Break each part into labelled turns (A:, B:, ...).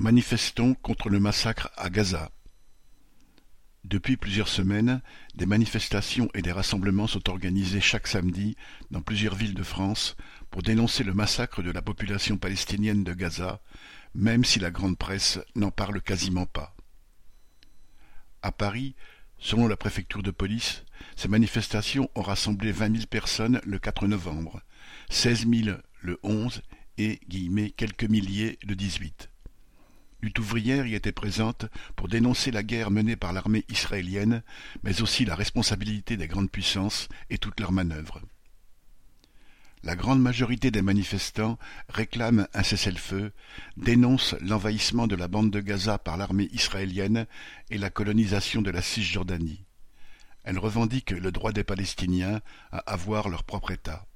A: Manifestons contre le massacre à Gaza. Depuis plusieurs semaines, des manifestations et des rassemblements sont organisés chaque samedi dans plusieurs villes de France pour dénoncer le massacre de la population palestinienne de Gaza, même si la grande presse n'en parle quasiment pas. À Paris, selon la préfecture de police, ces manifestations ont rassemblé vingt mille personnes le 4 novembre, seize mille le 11 et quelques milliers le 18 lutte ouvrière y était présente pour dénoncer la guerre menée par l'armée israélienne, mais aussi la responsabilité des grandes puissances et toutes leurs manœuvres. La grande majorité des manifestants réclament un cessez-le-feu, dénoncent l'envahissement de la bande de Gaza par l'armée israélienne et la colonisation de la Cisjordanie. Elles revendiquent le droit des Palestiniens à avoir leur propre État.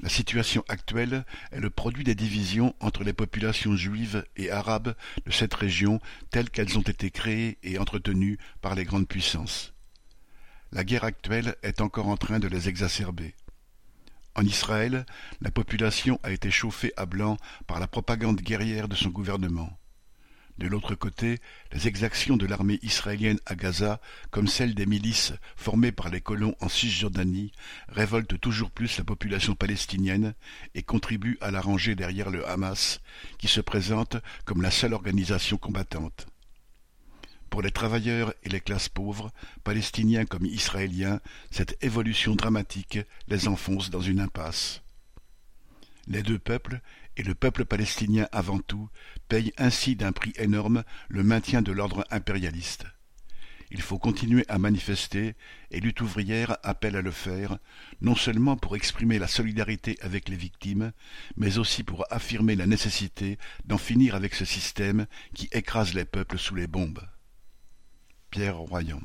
A: La situation actuelle est le produit des divisions entre les populations juives et arabes de cette région telles qu'elles ont été créées et entretenues par les grandes puissances. La guerre actuelle est encore en train de les exacerber. En Israël, la population a été chauffée à blanc par la propagande guerrière de son gouvernement. De l'autre côté, les exactions de l'armée israélienne à Gaza, comme celles des milices formées par les colons en Cisjordanie, révoltent toujours plus la population palestinienne et contribuent à la ranger derrière le Hamas, qui se présente comme la seule organisation combattante. Pour les travailleurs et les classes pauvres, palestiniens comme israéliens, cette évolution dramatique les enfonce dans une impasse. Les deux peuples, et le peuple palestinien avant tout, payent ainsi d'un prix énorme le maintien de l'ordre impérialiste. Il faut continuer à manifester, et lutte ouvrière appelle à le faire, non seulement pour exprimer la solidarité avec les victimes, mais aussi pour affirmer la nécessité d'en finir avec ce système qui écrase les peuples sous les bombes. Pierre Royan